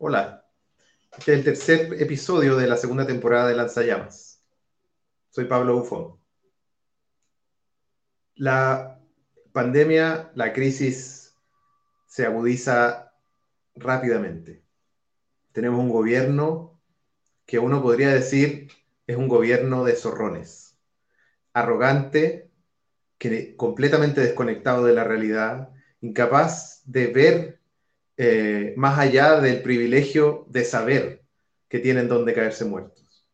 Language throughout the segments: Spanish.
Hola, este es el tercer episodio de la segunda temporada de Lanzallamas. Soy Pablo Bufón. La pandemia, la crisis se agudiza rápidamente. Tenemos un gobierno que uno podría decir es un gobierno de zorrones, arrogante, que, completamente desconectado de la realidad, incapaz de ver eh, más allá del privilegio de saber que tienen dónde caerse muertos.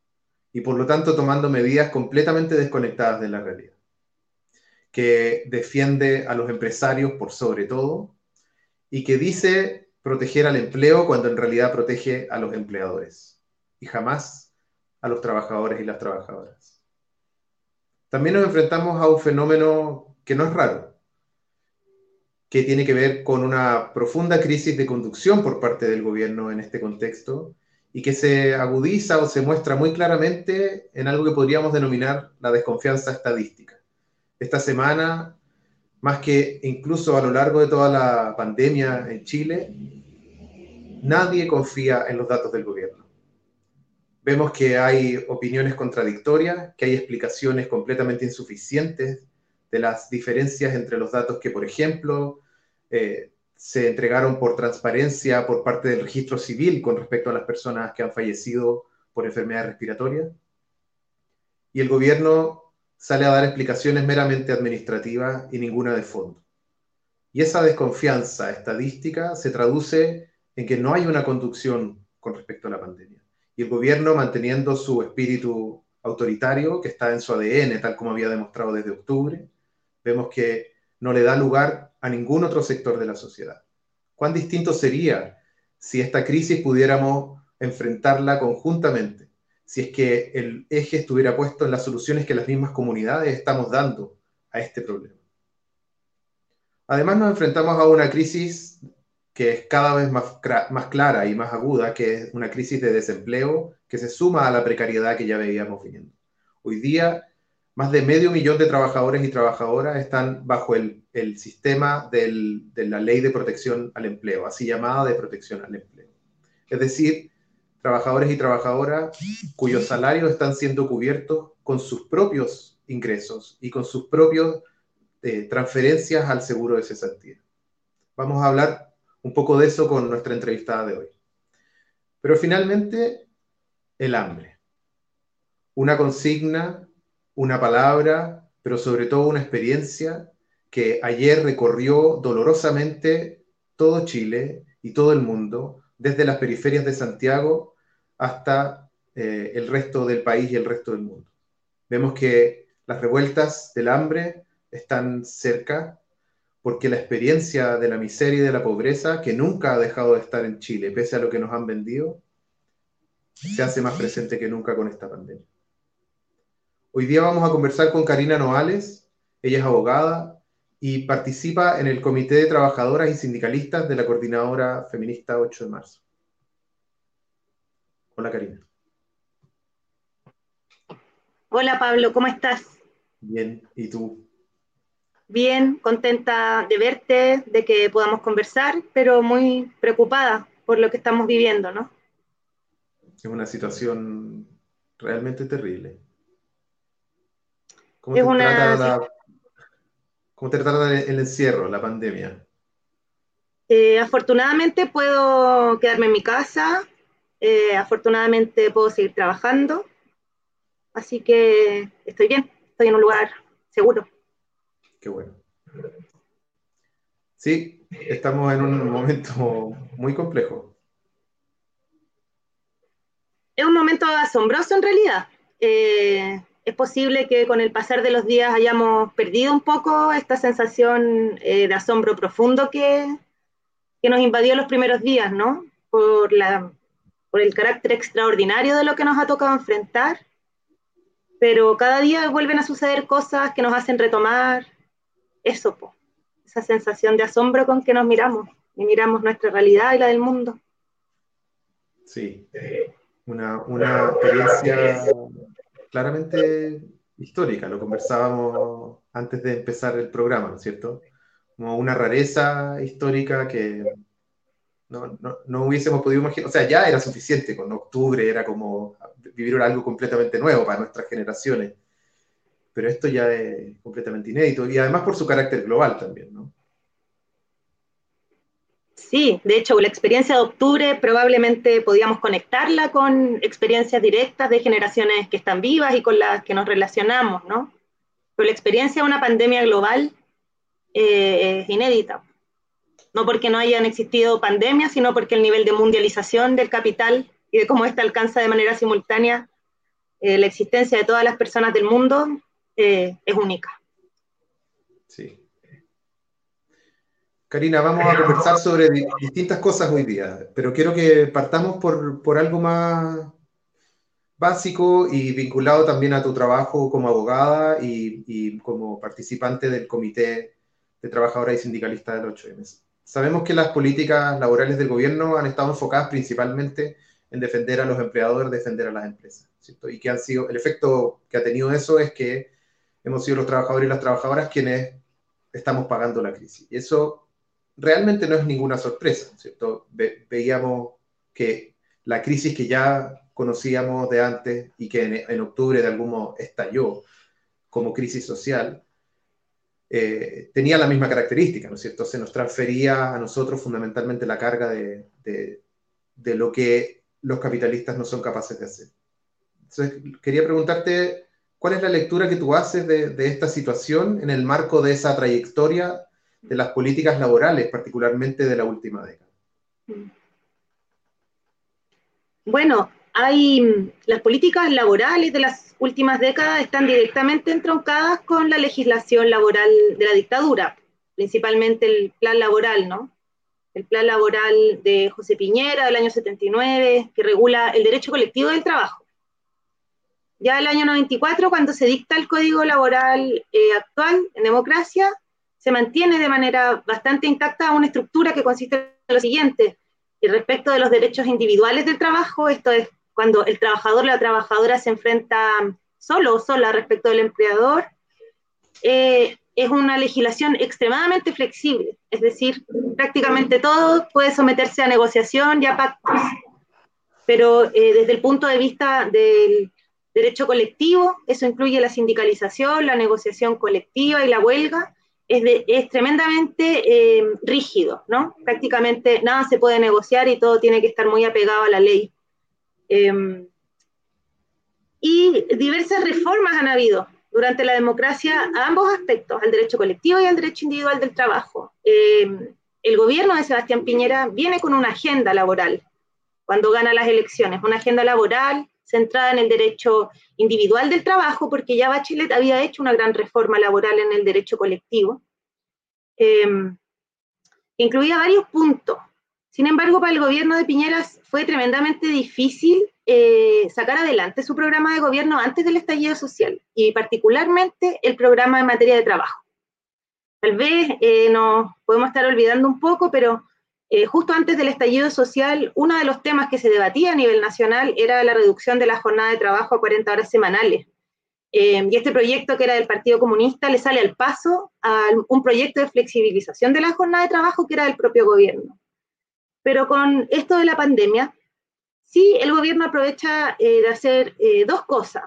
Y por lo tanto tomando medidas completamente desconectadas de la realidad. Que defiende a los empresarios por sobre todo y que dice proteger al empleo cuando en realidad protege a los empleadores y jamás a los trabajadores y las trabajadoras. También nos enfrentamos a un fenómeno que no es raro, que tiene que ver con una profunda crisis de conducción por parte del gobierno en este contexto y que se agudiza o se muestra muy claramente en algo que podríamos denominar la desconfianza estadística. Esta semana, más que incluso a lo largo de toda la pandemia en Chile, nadie confía en los datos del gobierno. Vemos que hay opiniones contradictorias, que hay explicaciones completamente insuficientes de las diferencias entre los datos que, por ejemplo, eh, se entregaron por transparencia por parte del registro civil con respecto a las personas que han fallecido por enfermedades respiratorias. Y el gobierno sale a dar explicaciones meramente administrativas y ninguna de fondo. Y esa desconfianza estadística se traduce en que no hay una conducción con respecto a la pandemia. Y el gobierno manteniendo su espíritu autoritario que está en su ADN, tal como había demostrado desde octubre, vemos que no le da lugar a ningún otro sector de la sociedad. ¿Cuán distinto sería si esta crisis pudiéramos enfrentarla conjuntamente? Si es que el eje estuviera puesto en las soluciones que las mismas comunidades estamos dando a este problema. Además nos enfrentamos a una crisis que es cada vez más, clara y más aguda, que es una crisis de desempleo que se suma a la precariedad que ya veíamos viendo. Hoy día más de medio millón de trabajadores y trabajadoras están bajo el, sistema de la ley de protección al empleo, así llamada de protección al empleo. Es decir, trabajadores y trabajadoras cuyos salarios están siendo cubiertos con sus propios ingresos y con sus propias eh, transferencias al seguro de cesantía. Vamos a hablar un poco de eso con nuestra entrevistada de hoy. Pero finalmente, el hambre. Una consigna una palabra, pero sobre todo una experiencia que ayer recorrió dolorosamente todo Chile y todo el mundo, desde las periferias de Santiago hasta eh, el resto del país y el resto del mundo. Vemos que las revueltas del hambre están cerca porque la experiencia de la miseria y de la pobreza, que nunca ha dejado de estar en Chile, pese a lo que nos han vendido, se hace más presente que nunca con esta pandemia. Hoy día vamos a conversar con Karina Noales, ella es abogada y participa en el Comité de Trabajadoras y Sindicalistas de la Coordinadora Feminista 8 de marzo. Hola Karina. Hola Pablo, ¿cómo estás? Bien, ¿y tú? Bien, contenta de verte, de que podamos conversar, pero muy preocupada por lo que estamos viviendo, ¿no? Es una situación realmente terrible. ¿Cómo, te, trata el encierro, la pandemia? Eh, afortunadamente puedo quedarme en mi casa, eh, afortunadamente puedo seguir trabajando, así que estoy bien, estoy en un lugar seguro. Qué bueno. Sí, estamos en un momento muy complejo. Es un momento asombroso en realidad. Eh, es posible que con el pasar de los días hayamos perdido un poco esta sensación eh, de asombro profundo que, que, nos invadió los primeros días, ¿no? Por, la, por el carácter extraordinario de lo que nos ha tocado enfrentar. Pero cada día vuelven a suceder cosas que nos hacen retomar eso, esa sensación de asombro con que nos miramos y miramos nuestra realidad y la del mundo. Sí, una, una experiencia claramente histórica, lo conversábamos antes de empezar el programa, ¿no es cierto? Como una rareza histórica que, No, no, no, hubiésemos podido imaginar, o sea, ya era suficiente, con octubre era como vivir algo completamente nuevo para nuestras generaciones, pero esto ya es completamente inédito y además por su carácter global también, ¿no? Sí, de hecho, la experiencia de octubre probablemente podíamos conectarla con experiencias directas de generaciones que están vivas y con las que nos relacionamos, ¿no? Pero la experiencia de una pandemia global eh, es inédita. No porque no hayan existido pandemias, sino porque el nivel de mundialización del capital y de cómo ésta alcanza de manera simultánea eh, la existencia de todas las personas del mundo eh, es única. Sí. Karina, vamos a conversar sobre distintas cosas hoy día, pero quiero que partamos por, algo más básico y vinculado también a tu trabajo como abogada y, como participante del Comité de Trabajadoras y Sindicalistas del 8M. Sabemos que las políticas laborales del gobierno han estado enfocadas principalmente en defender a los empleadores, defender a las empresas, Y que han sido, el efecto que ha tenido eso es que hemos sido los trabajadores y las trabajadoras quienes estamos pagando la crisis. Y eso realmente no es ninguna sorpresa, ¿cierto? veíamos que la crisis que ya conocíamos de antes y que en, octubre de algún modo estalló como crisis social, eh, tenía la misma característica, ¿no es cierto? Se nos transfería a nosotros fundamentalmente la carga de, de, lo que los capitalistas no son capaces de hacer. Entonces, quería preguntarte, ¿cuál es la lectura que tú haces de, de esta situación en el marco de esa trayectoria de las políticas laborales, particularmente de la última década? Bueno, hay las políticas laborales de las últimas décadas están directamente entroncadas con la legislación laboral de la dictadura, principalmente el plan laboral, ¿no? El plan laboral de José Piñera del año 79, que regula el derecho colectivo del trabajo. Ya el año 94, cuando se dicta el código laboral eh, actual en democracia, se mantiene de manera bastante intacta una estructura que consiste en lo siguiente. Y respecto de los derechos individuales del trabajo, esto es cuando el trabajador o la trabajadora se enfrenta solo o sola respecto del empleador, eh, es una legislación extremadamente flexible, es decir, prácticamente todo puede someterse a negociación y a pactos, pero eh, desde el punto de vista del derecho colectivo, eso incluye la sindicalización, la negociación colectiva y la huelga, es, tremendamente eh, rígido, ¿no? Prácticamente nada se puede negociar y todo tiene que estar muy apegado a la ley. Em, y diversas reformas han habido durante la democracia a ambos aspectos, al derecho colectivo y al derecho individual del trabajo. Em, el gobierno de Sebastián Piñera viene con una agenda laboral cuando gana las elecciones, una agenda laboral centrada en el derecho individual del trabajo, porque ya Bachelet había hecho una gran reforma laboral en el derecho colectivo, em, incluía varios puntos. Sin embargo, para el gobierno de Piñeras fue tremendamente difícil eh, sacar adelante su programa de gobierno antes del estallido social y particularmente el programa en materia de trabajo. Tal vez eh, nos podemos estar olvidando un poco, pero eh, justo antes del estallido social, uno de los temas que se debatía a nivel nacional era la reducción de la jornada de trabajo a 40 horas semanales. Eh, y este proyecto, que era del Partido Comunista, le sale al paso a un proyecto de flexibilización de la jornada de trabajo que era del propio gobierno. Pero con esto de la pandemia, sí el gobierno aprovecha eh, de hacer dos cosas.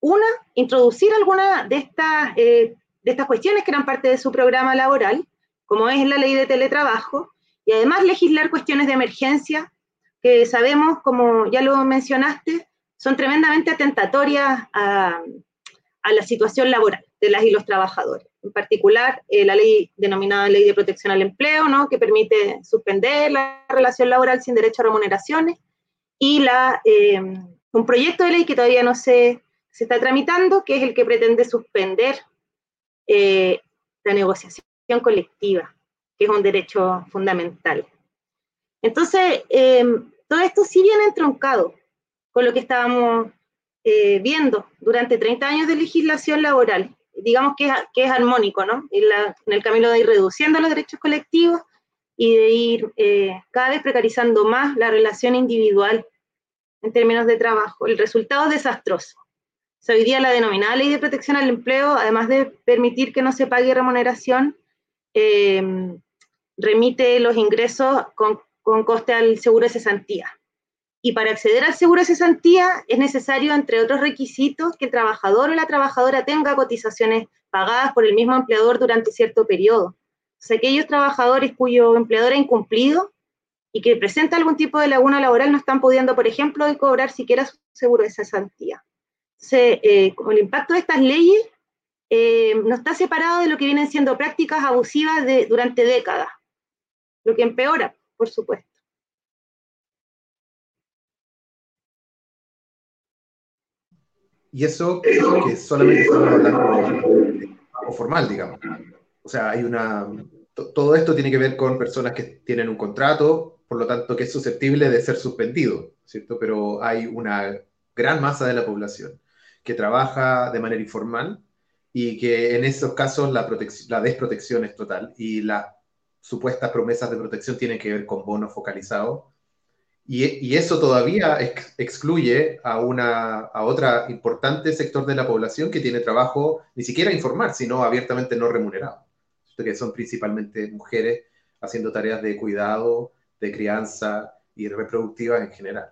Una, introducir alguna de estas, de estas cuestiones que eran parte de su programa laboral, como es la ley de teletrabajo, y además legislar cuestiones de emergencia que sabemos, como ya lo mencionaste, son tremendamente atentatorias a, la situación laboral de las y los trabajadores. En particular, eh, la ley denominada Ley de Protección al Empleo, ¿no? que permite suspender la relación laboral sin derecho a remuneraciones, y la, eh, un proyecto de ley que todavía no se, se está tramitando, que es el que pretende suspender eh, la negociación colectiva que es un derecho fundamental. Entonces, eh, todo esto sí viene entroncado con lo que estábamos eh, viendo durante 30 años de legislación laboral. Digamos que es, que es armónico, ¿no? En, el camino de ir reduciendo los derechos colectivos y de ir eh, cada vez precarizando más la relación individual en términos de trabajo. El resultado es desastroso. hoy día la denominada ley de protección al empleo, además de permitir que no se pague remuneración, remite los ingresos con, con coste al seguro de cesantía. Y para acceder al seguro de cesantía es necesario, entre otros requisitos, que el trabajador o la trabajadora tenga cotizaciones pagadas por el mismo empleador durante cierto periodo. O sea, aquellos trabajadores cuyo empleador ha incumplido y que presenta algún tipo de laguna laboral no están pudiendo, por ejemplo, cobrar siquiera su seguro de cesantía. Entonces, eh, con el impacto de estas leyes, eh, no está separado de lo que vienen siendo prácticas abusivas durante décadas, lo que empeora, por supuesto. Y eso que solamente estamos hablando de trabajo formal, digamos. O sea, hay una. Todo esto tiene que ver con personas que tienen un contrato, por lo tanto, que es susceptible de ser suspendido, ¿cierto? Pero hay una gran masa de la población que trabaja de manera informal y que en esos casos la, la desprotección es total y las supuestas promesas de protección tienen que ver con bonos focalizados y, eso todavía excluye a, una, a otra importante sector de la población que tiene trabajo ni siquiera informal, sino abiertamente no remunerado, que son principalmente mujeres haciendo tareas de cuidado, de crianza y reproductivas en general.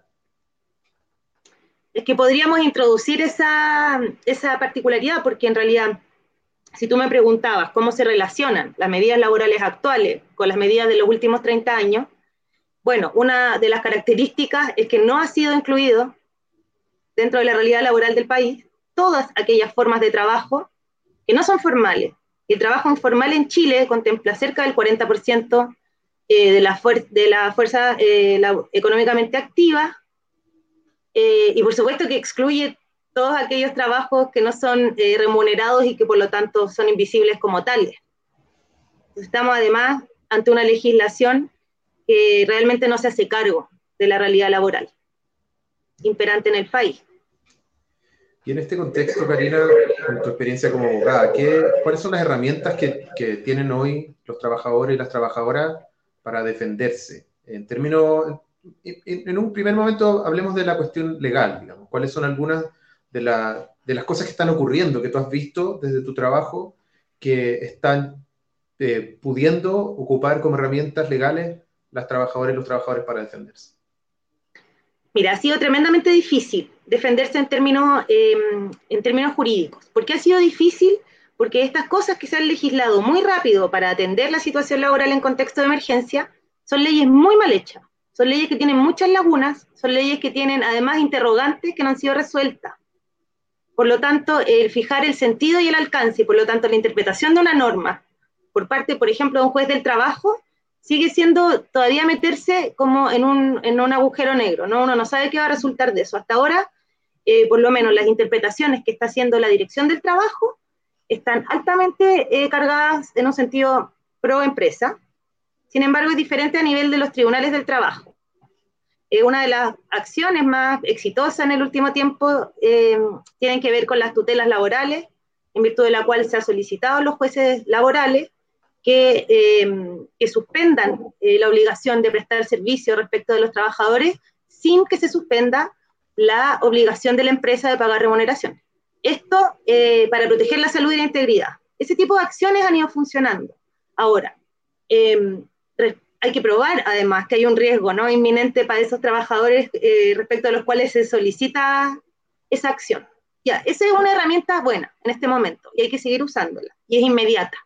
Es que podríamos introducir esa, esa particularidad, porque en realidad, si tú me preguntabas cómo se relacionan las medidas laborales actuales con las medidas de los últimos 30 años, bueno, una de las características es que no ha sido incluido dentro de la realidad laboral del país todas aquellas formas de trabajo que no son formales. El trabajo informal en Chile contempla cerca del 40% eh, de, la de la fuerza eh, económicamente activa eh, y por supuesto que excluye todos aquellos trabajos que no son remunerados y que por lo tanto son invisibles como tales. Estamos además ante una legislación que realmente no se hace cargo de la realidad laboral imperante en el país. Y en este contexto, Karina, con tu experiencia como abogada, ¿qué, ¿cuáles son las herramientas que, que, tienen hoy los trabajadores y las trabajadoras para defenderse? En términos, en, un primer momento hablemos de la cuestión legal, digamos. ¿Cuáles son algunas de, la, de las cosas que están ocurriendo, que tú has visto desde tu trabajo, que están eh, pudiendo ocupar como herramientas legales las trabajadoras y los trabajadores para defenderse? Mira, ha sido tremendamente difícil defenderse en términos, em, en términos jurídicos. ¿Por qué ha sido difícil? Porque estas cosas que se han legislado muy rápido para atender la situación laboral en contexto de emergencia son leyes muy mal hechas. Son leyes que tienen muchas lagunas, son leyes que tienen además interrogantes que no han sido resueltas. Por lo tanto, el fijar el sentido y el alcance, y por lo tanto la interpretación de una norma por parte, por ejemplo, de un juez del trabajo, sigue siendo todavía meterse como en un, en un agujero negro, ¿no? Uno no sabe qué va a resultar de eso. Hasta ahora, eh, por lo menos las interpretaciones que está haciendo la dirección del trabajo están altamente eh, cargadas en un sentido pro empresa. Sin embargo, es diferente a nivel de los tribunales del trabajo. Eh, una de las acciones más exitosas en el último tiempo tienen que ver con las tutelas laborales, en virtud de la cual se ha solicitado a los jueces laborales Em, que, suspendan eh, la obligación de prestar servicio respecto de los trabajadores sin que se suspenda la obligación de la empresa de pagar remuneración. Esto eh, para proteger la salud y la integridad. Ese tipo de acciones han ido funcionando. Ahora, em, hay que probar además que hay un riesgo ¿no? inminente para esos trabajadores eh, respecto a los cuales se solicita esa acción. Ya, esa es una herramienta buena en este momento y hay que seguir usándola y es inmediata.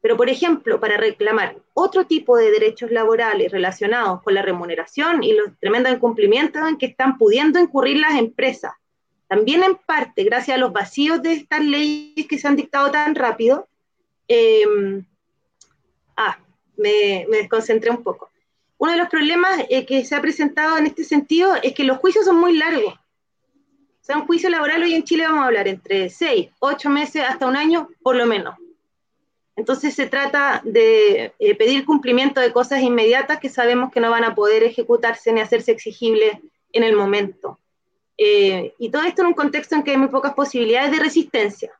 Pero, por ejemplo, para reclamar otro tipo de derechos laborales relacionados con la remuneración y los tremendos incumplimientos en que están pudiendo incurrir las empresas, también en parte gracias a los vacíos de estas leyes que se han dictado tan rápido, em, ah, me, desconcentré un poco. Uno de los problemas eh, que se ha presentado en este sentido es que los juicios son muy largos. O sea, un juicio laboral hoy en Chile vamos a hablar entre seis, ocho meses hasta un año, por lo menos. Entonces se trata de eh, pedir cumplimiento de cosas inmediatas que sabemos que no van a poder ejecutarse ni hacerse exigibles en el momento. Eh, y todo esto en un contexto en que hay muy pocas posibilidades de resistencia.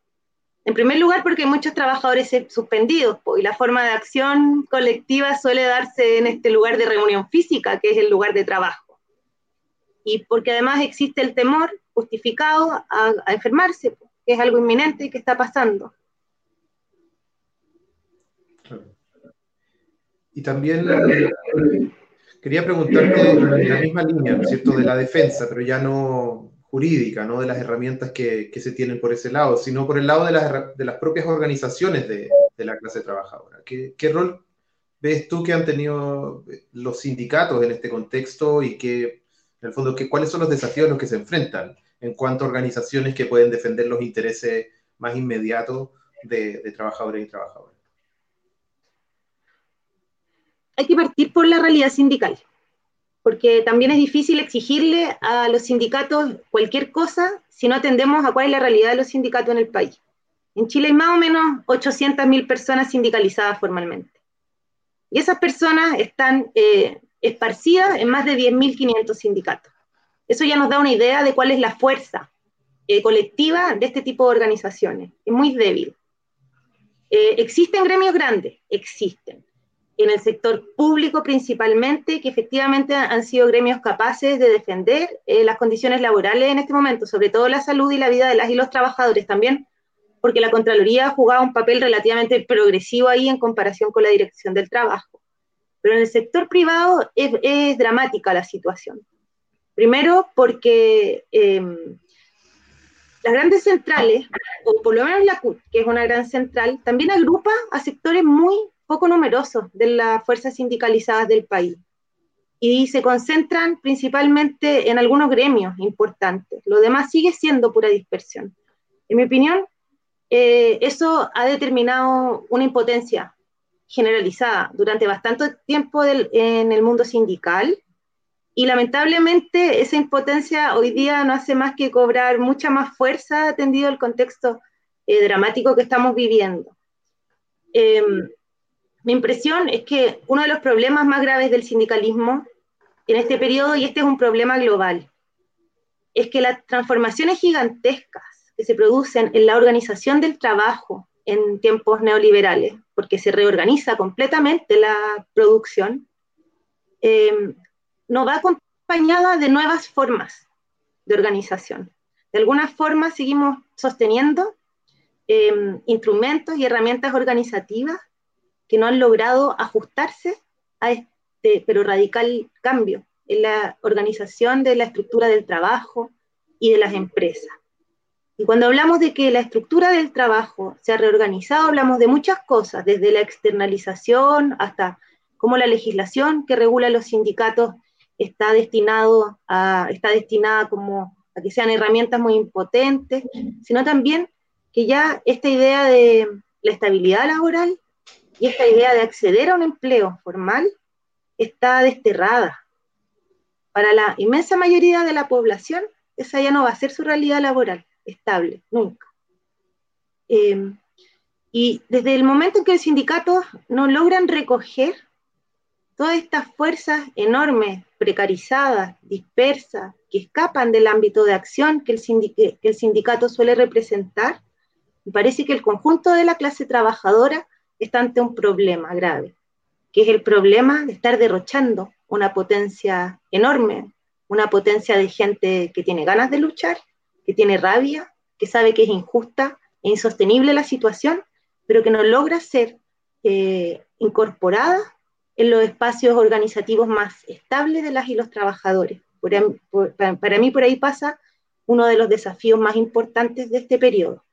En primer lugar, porque hay muchos trabajadores suspendidos y la forma de acción colectiva suele darse en este lugar de reunión física, que es el lugar de trabajo. Y porque además existe el temor justificado a, enfermarse, que es algo inminente y que está pasando. Y también quería preguntarte en la misma línea, ¿no es cierto?, de la defensa, pero ya no jurídica, no de las herramientas que, se tienen por ese lado, sino por el lado de las, de las propias organizaciones de, la clase trabajadora. ¿Qué, ¿Qué, rol ves tú que han tenido los sindicatos en este contexto y que, en el fondo, que, cuáles son los desafíos a los que se enfrentan en cuanto a organizaciones que pueden defender los intereses más inmediatos de, de trabajadores y trabajadoras? Hay que partir por la realidad sindical porque también es difícil exigirle a los sindicatos cualquier cosa si no atendemos a cuál es la realidad de los sindicatos en el país. En Chile hay más o menos 800.000 personas sindicalizadas formalmente. Y esas personas están eh, esparcidas en más de 10.500 sindicatos. Eso ya nos da una idea de cuál es la fuerza eh, colectiva de este tipo de organizaciones. Es muy débil. Eh, ¿Existen gremios grandes? Existen en el sector público principalmente, que efectivamente han sido gremios capaces de defender eh, las condiciones laborales en este momento, sobre todo la salud y la vida de las y los trabajadores también, porque la Contraloría ha jugado un papel relativamente progresivo ahí en comparación con la Dirección del Trabajo. Pero en el sector privado es, dramática la situación. Primero porque em, las grandes centrales, o por lo menos la CUT, que es una gran central, también agrupa a sectores muy poco numerosos de las fuerzas sindicalizadas del país y se concentran principalmente en algunos gremios importantes. Lo demás sigue siendo pura dispersión. En mi opinión, eh, eso ha determinado una impotencia generalizada durante bastante tiempo en el mundo sindical y lamentablemente esa impotencia hoy día no hace más que cobrar mucha más fuerza atendido el contexto eh, dramático que estamos viviendo. Em, mi impresión es que uno de los problemas más graves del sindicalismo en este periodo, y este es un problema global, es que las transformaciones gigantescas que se producen en la organización del trabajo en tiempos neoliberales, porque se reorganiza completamente la producción, eh, no va acompañada de nuevas formas de organización. De alguna forma seguimos sosteniendo eh, instrumentos y herramientas organizativas que no han logrado ajustarse a este, pero radical cambio en la organización de la estructura del trabajo y de las empresas. Y cuando hablamos de que la estructura del trabajo se ha reorganizado, hablamos de muchas cosas, desde la externalización hasta cómo la legislación que regula los sindicatos está destinado a, está destinada como a que sean herramientas muy impotentes, sino también que ya esta idea de la estabilidad laboral y esta idea de acceder a un empleo formal está desterrada. Para la inmensa mayoría de la población, esa ya no va a ser su realidad laboral estable, nunca. Em, y desde el momento en que los sindicatos no logran recoger todas estas fuerzas enormes, precarizadas, dispersas, que escapan del ámbito de acción que el, que el sindicato suele representar, me parece que el conjunto de la clase trabajadora está ante un problema grave, que es el problema de estar derrochando una potencia enorme, una potencia de gente que tiene ganas de luchar, que tiene rabia, que sabe que es injusta e insostenible la situación, pero que no logra ser eh, incorporada en los espacios organizativos más estables de las y los trabajadores. para mí por ahí pasa uno de los desafíos más importantes de este periodo.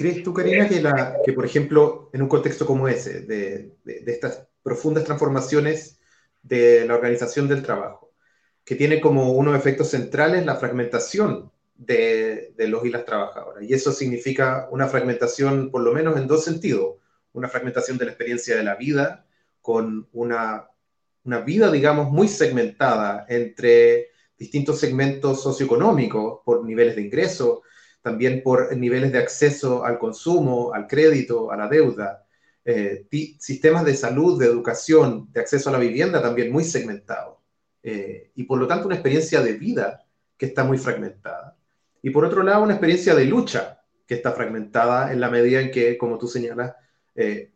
¿Crees tú, Karina, que, la, que, por ejemplo, en un contexto como ese, de, de, estas profundas transformaciones de la organización del trabajo, que tiene como uno de efectos centrales la fragmentación de, de, los y las trabajadoras? Y eso significa una fragmentación, por lo menos en dos sentidos. Una fragmentación de la experiencia de la vida, con una, una vida, digamos, muy segmentada entre distintos segmentos socioeconómicos por niveles de ingreso, también por niveles de acceso al consumo, al crédito, a la deuda, eh, sistemas de salud, de educación, de acceso a la vivienda también muy segmentados. Eh, y por lo tanto una experiencia de vida que está muy fragmentada. Y por otro lado, una experiencia de lucha que está fragmentada en la medida en que, como tú señalas, eh,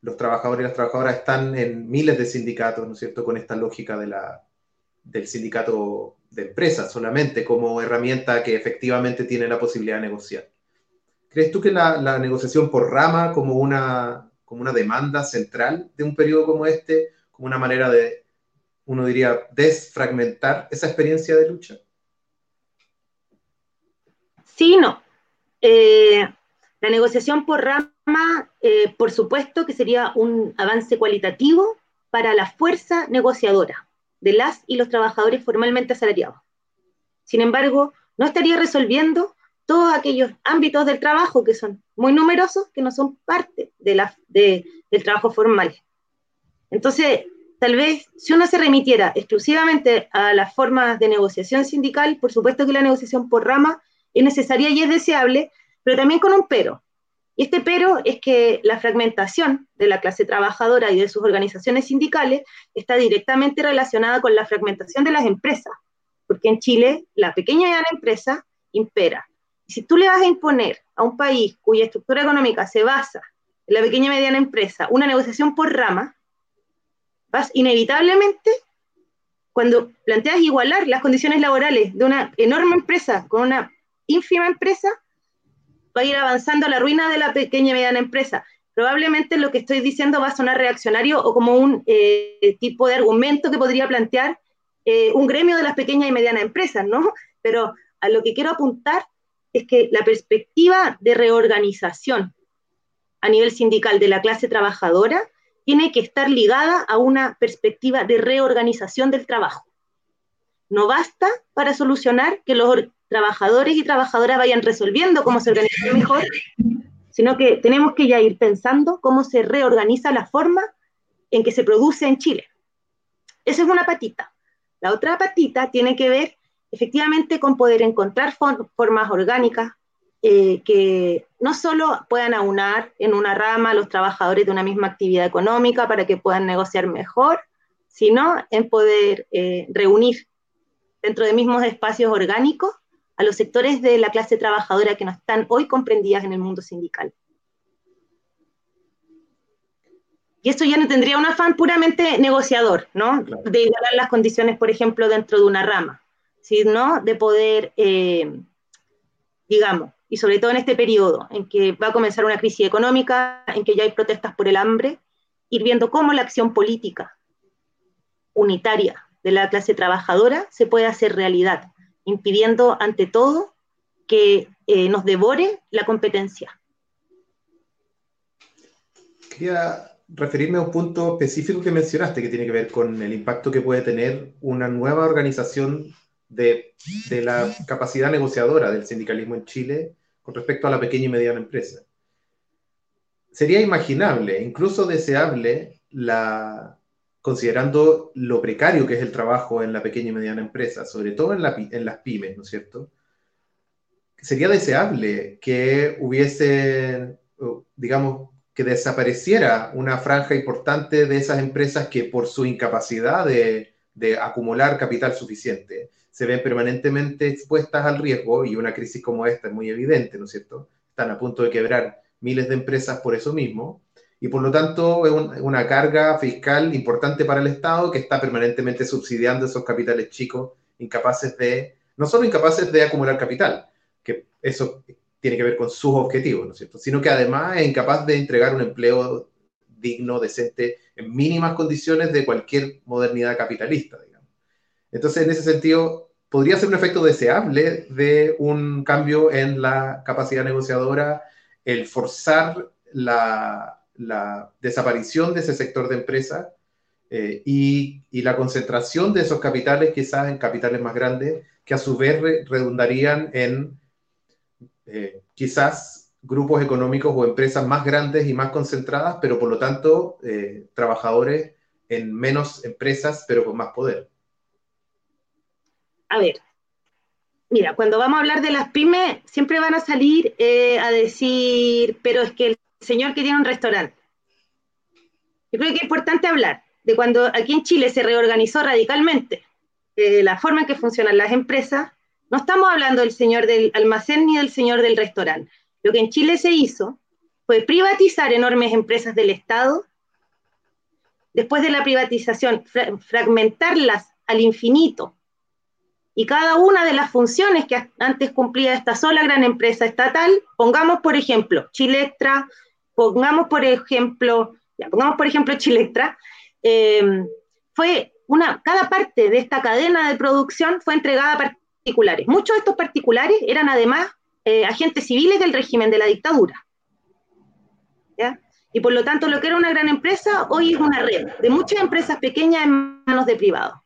los trabajadores y las trabajadoras están en miles de sindicatos, ¿no es cierto?, con esta lógica de la, del sindicato de empresas solamente como herramienta que efectivamente tiene la posibilidad de negociar. ¿Crees tú que la, negociación por rama como una, como una demanda central de un periodo como este, como una manera de, uno diría, desfragmentar esa experiencia de lucha? Sí, no. Eh, la negociación por rama, eh, por supuesto que sería un avance cualitativo para la fuerza negociadora de las y los trabajadores formalmente asalariados. Sin embargo, no estaría resolviendo todos aquellos ámbitos del trabajo que son muy numerosos, que no son parte del trabajo formal. Entonces, tal vez si uno se remitiera exclusivamente a las formas de negociación sindical, por supuesto que la negociación por rama es necesaria y es deseable, pero también con un pero. Y este pero es que la fragmentación de la clase trabajadora y de sus organizaciones sindicales está directamente relacionada con la fragmentación de las empresas, porque en Chile la pequeña y gran empresa impera. Si tú le vas a imponer a un país cuya estructura económica se basa en la pequeña y mediana empresa una negociación por rama, vas inevitablemente, cuando planteas igualar las condiciones laborales de una enorme empresa con una ínfima empresa, va a ir avanzando a la ruina de la pequeña y mediana empresa. Probablemente lo que estoy diciendo va a sonar reaccionario o como un eh, tipo de argumento que podría plantear eh, un gremio de las pequeñas y medianas empresas, ¿no? Pero a lo que quiero apuntar es que la perspectiva de reorganización a nivel sindical de la clase trabajadora tiene que estar ligada a una perspectiva de reorganización del trabajo. No basta para solucionar que los trabajadores y trabajadoras vayan resolviendo cómo se organiza mejor, sino que tenemos que ya ir pensando cómo se reorganiza la forma en que se produce en Chile. Esa es una patita. La otra patita tiene que ver efectivamente con poder encontrar formas orgánicas eh, que no solo puedan aunar en una rama a los trabajadores de una misma actividad económica para que puedan negociar mejor, sino en poder eh, reunir dentro de mismos espacios orgánicos a los sectores de la clase trabajadora que no están hoy comprendidas en el mundo sindical. Y esto ya no tendría un afán puramente negociador, ¿no? De igualar las condiciones, por ejemplo, dentro de una rama, sino de poder, eh, digamos, y sobre todo en este periodo en que va a comenzar una crisis económica, en que ya hay protestas por el hambre, ir viendo cómo la acción política unitaria de la clase trabajadora se puede hacer realidad impidiendo ante todo que eh, nos devore la competencia. Quería referirme a un punto específico que mencionaste, que tiene que ver con el impacto que puede tener una nueva organización de, de la capacidad negociadora del sindicalismo en Chile con respecto a la pequeña y mediana empresa. Sería imaginable, incluso deseable, la, considerando lo precario que es el trabajo en la pequeña y mediana empresa, sobre todo en, las pymes, ¿no es cierto? Sería deseable que hubiese, digamos, que desapareciera una franja importante de esas empresas que por su incapacidad de, de acumular capital suficiente se ven permanentemente expuestas al riesgo y una crisis como esta es muy evidente, ¿no es cierto? Están a punto de quebrar miles de empresas por eso mismo y por lo tanto es una carga fiscal importante para el Estado que está permanentemente subsidiando esos capitales chicos incapaces de, no solo incapaces de acumular capital, que eso tiene que ver con sus objetivos, ¿no es cierto?, sino que además es incapaz de entregar un empleo digno, decente, en mínimas condiciones de cualquier modernidad capitalista, digamos. Entonces, en ese sentido, podría ser un efecto deseable de un cambio en la capacidad negociadora, el forzar la, la desaparición de ese sector de empresas eh, y, la concentración de esos capitales quizás en capitales más grandes que a su vez redundarían en eh, quizás grupos económicos o empresas más grandes y más concentradas, pero por lo tanto eh, trabajadores en menos empresas, pero con más poder. A ver, mira, cuando vamos a hablar de las pymes, siempre van a salir a decir, pero es que el señor que tiene un restaurante. Yo creo que es importante hablar de cuando aquí en Chile se reorganizó radicalmente eh, la forma en que funcionan las empresas. No estamos hablando del señor del almacén ni del señor del restaurante. Lo que en Chile se hizo fue privatizar enormes empresas del Estado, después de la privatización, fragmentarlas al infinito. Y cada una de las funciones que antes cumplía esta sola gran empresa estatal, pongamos por ejemplo Chilectra, pongamos por ejemplo, ya, pongamos por ejemplo Chilectra, eh, fue una, cada parte de esta cadena de producción fue entregada a particulares. Muchos de estos particulares eran además eh, agentes civiles del régimen de la dictadura. Y por lo tanto, lo que era una gran empresa, hoy es una red de muchas empresas pequeñas en manos de privados.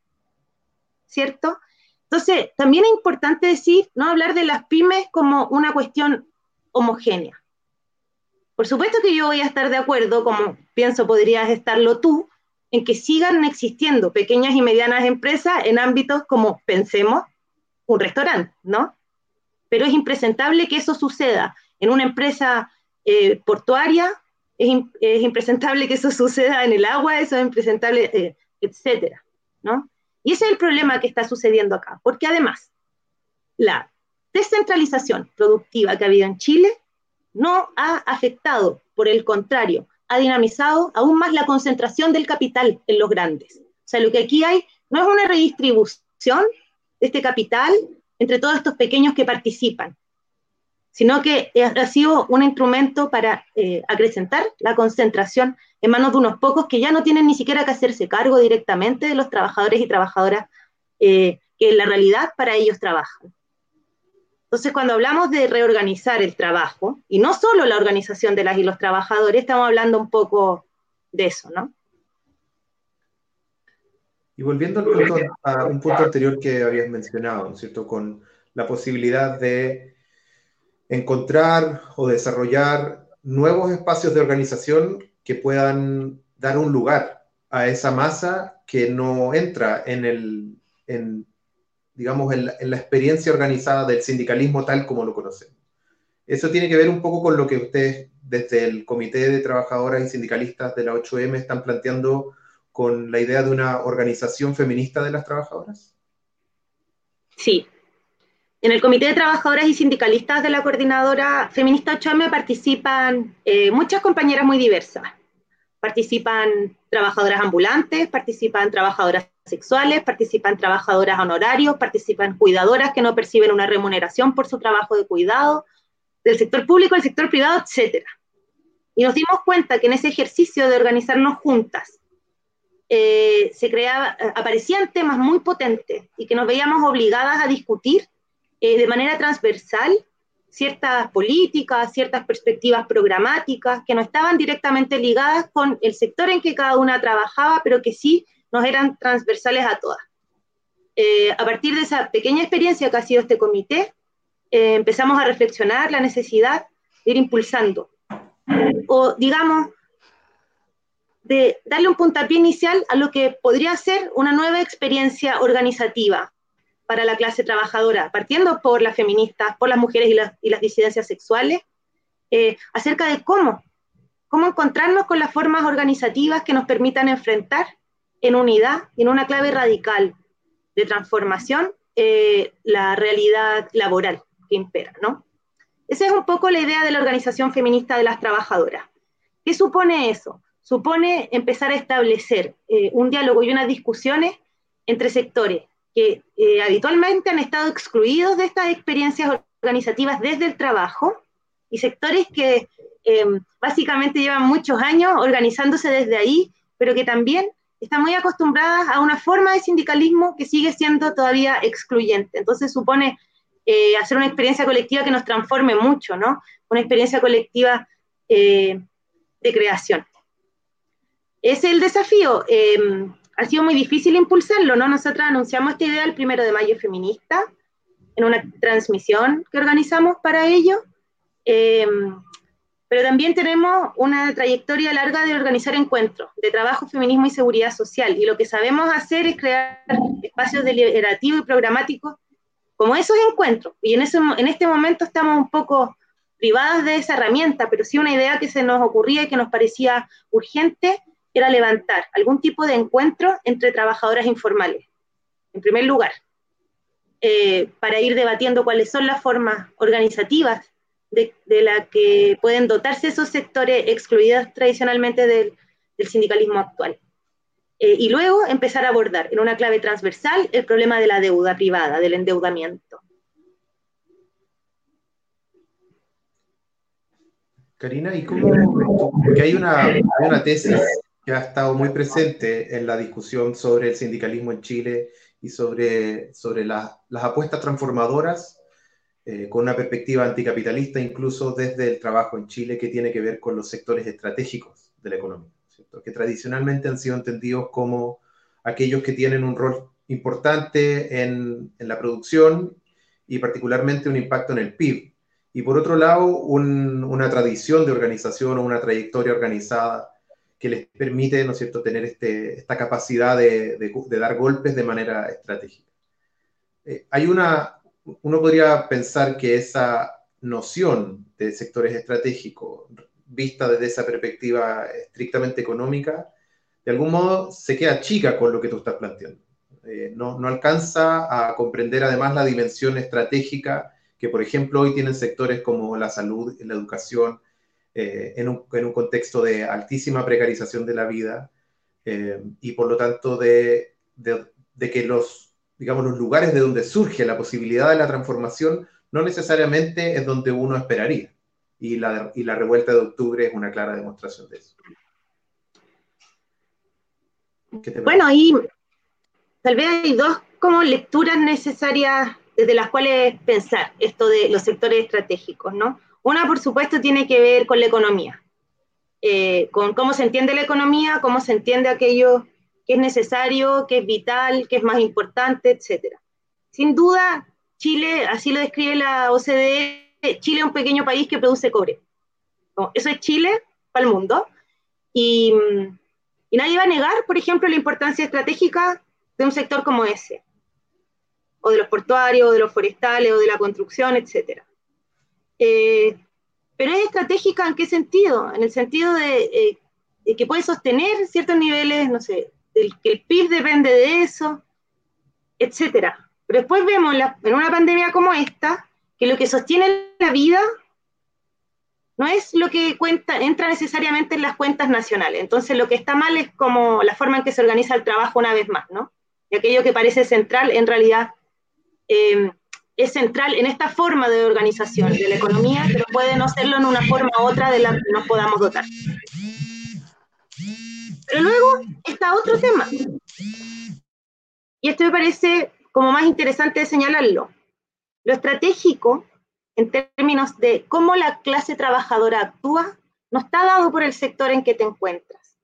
¿Cierto? Entonces, también es importante decir, no hablar de las pymes como una cuestión homogénea. Por supuesto que yo voy a estar de acuerdo, como pienso podrías estarlo tú, en que sigan existiendo pequeñas y medianas empresas en ámbitos como, pensemos, un restaurante, ¿no? Pero es impresentable que eso suceda en una empresa eh, portuaria, es, impresentable que eso suceda en el agua, eso es impresentable, eh, etcétera, ¿no? Y ese es el problema que está sucediendo acá, porque además la descentralización productiva que ha habido en Chile no ha afectado, por el contrario, ha dinamizado aún más la concentración del capital en los grandes. O sea, lo que aquí hay no es una redistribución de este capital entre todos estos pequeños que participan, sino que ha sido un instrumento para eh, acrecentar la concentración en manos de unos pocos que ya no tienen ni siquiera que hacerse cargo directamente de los trabajadores y trabajadoras eh, que en la realidad para ellos trabajan. Entonces, cuando hablamos de reorganizar el trabajo, y no solo la organización de las y los trabajadores, estamos hablando un poco de eso, ¿no? Y volviendo a un punto anterior que habías mencionado, ¿no es cierto? Con la posibilidad de encontrar o desarrollar nuevos espacios de organización que puedan dar un lugar a esa masa que no entra en, el, en, digamos, en la, experiencia organizada del sindicalismo tal como lo conocemos. Eso tiene que ver un poco con lo que ustedes desde el Comité de Trabajadoras y Sindicalistas de la 8M están planteando con la idea de una organización feminista de las trabajadoras. Sí. En el Comité de Trabajadoras y Sindicalistas de la Coordinadora Feminista 8M participan eh, muchas compañeras muy diversas participan trabajadoras ambulantes, participan trabajadoras sexuales, participan trabajadoras honorarios, participan cuidadoras que no perciben una remuneración por su trabajo de cuidado, del sector público, del sector privado, etc. Y nos dimos cuenta que en ese ejercicio de organizarnos juntas, eh, se creaba, aparecían temas muy potentes y que nos veíamos obligadas a discutir eh, de manera transversal ciertas políticas, ciertas perspectivas programáticas que no estaban directamente ligadas con el sector en que cada una trabajaba, pero que sí nos eran transversales a todas. Eh, a partir de esa pequeña experiencia que ha sido este comité, eh, empezamos a reflexionar la necesidad de ir impulsando, o digamos, de darle un puntapié inicial a lo que podría ser una nueva experiencia organizativa, para la clase trabajadora, partiendo por las feministas, por las mujeres y las, disidencias sexuales, eh, acerca de cómo, cómo encontrarnos con las formas organizativas que nos permitan enfrentar en unidad en una clave radical de transformación eh, la realidad laboral que impera, ¿no? Esa es un poco la idea de la organización feminista de las trabajadoras. ¿Qué supone eso? Supone empezar a establecer eh, un diálogo y unas discusiones entre sectores que eh, habitualmente han estado excluidos de estas experiencias organizativas desde el trabajo y sectores que eh, básicamente llevan muchos años organizándose desde ahí, pero que también están muy acostumbradas a una forma de sindicalismo que sigue siendo todavía excluyente. Entonces supone eh, hacer una experiencia colectiva que nos transforme mucho, ¿no? Una experiencia colectiva de creación. Es el desafío ha sido muy difícil impulsarlo, ¿no? Nosotros anunciamos esta idea el primero de mayo feminista en una transmisión que organizamos para ello, em, pero también tenemos una trayectoria larga de organizar encuentros de trabajo, feminismo y seguridad social, y lo que sabemos hacer es crear espacios deliberativos y programáticos como esos encuentros, y en, en este momento estamos un poco privadas de esa herramienta, pero sí una idea que se nos ocurría y que nos parecía urgente era levantar algún tipo de encuentro entre trabajadoras informales, en primer lugar, eh, para ir debatiendo cuáles son las formas organizativas de, de las que pueden dotarse esos sectores excluidos tradicionalmente del, sindicalismo actual. Eh, y luego empezar a abordar en una clave transversal el problema de la deuda privada, del endeudamiento. Karina, ¿y cómo? Porque hay una, hay una tesis que ha estado muy presente en la discusión sobre el sindicalismo en Chile y sobre, sobre las apuestas transformadoras eh, con una perspectiva anticapitalista, incluso desde el trabajo en Chile, que tiene que ver con los sectores estratégicos de la economía, que tradicionalmente han sido entendidos como aquellos que tienen un rol importante en, en la producción y particularmente un impacto en el PIB. Y por otro lado, una tradición de organización o una trayectoria organizada que les permite, ¿no es cierto?, tener este, esta capacidad de, de, dar golpes de manera estratégica. Eh, hay una, uno podría pensar que esa noción de sectores estratégicos, vista desde esa perspectiva estrictamente económica, de algún modo se queda chica con lo que tú estás planteando. Eh, no, no, alcanza a comprender además la dimensión estratégica que, por ejemplo, hoy tienen sectores como la salud, la educación, eh, en, un, contexto de altísima precarización de la vida eh, y por lo tanto de, que los, digamos, los lugares de donde surge la posibilidad de la transformación no necesariamente es donde uno esperaría. Y la, y la revuelta de octubre es una clara demostración de eso. Bueno, ahí tal vez hay dos como lecturas necesarias desde las cuales pensar esto de los sectores estratégicos, ¿no? Una, por supuesto, tiene que ver con la economía, eh, con cómo se entiende la economía, cómo se entiende aquello que es necesario, que es vital, que es más importante, etc. Sin duda, Chile, así lo describe la OCDE, Chile es un pequeño país que produce cobre. Eso es Chile para el mundo. Y, nadie va a negar, por ejemplo, la importancia estratégica de un sector como ese, o de los portuarios, o de los forestales, o de la construcción, etc. Eh, pero es estratégica en qué sentido? En el sentido de, eh, que puede sostener ciertos niveles, no sé, que el PIB depende de eso, etc. Pero después vemos en una pandemia como esta que lo que sostiene la vida no es lo que cuenta, entra necesariamente en las cuentas nacionales. Entonces lo que está mal es como la forma en que se organiza el trabajo una vez más, ¿no? Y aquello que parece central en realidad eh, es central en esta forma de organización de la economía, pero puede no serlo en una forma u otra de la que nos podamos dotar. Pero luego está otro tema. Y esto me parece como más interesante de señalarlo. Lo estratégico, en términos de cómo la clase trabajadora actúa, no está dado por el sector en que te encuentras.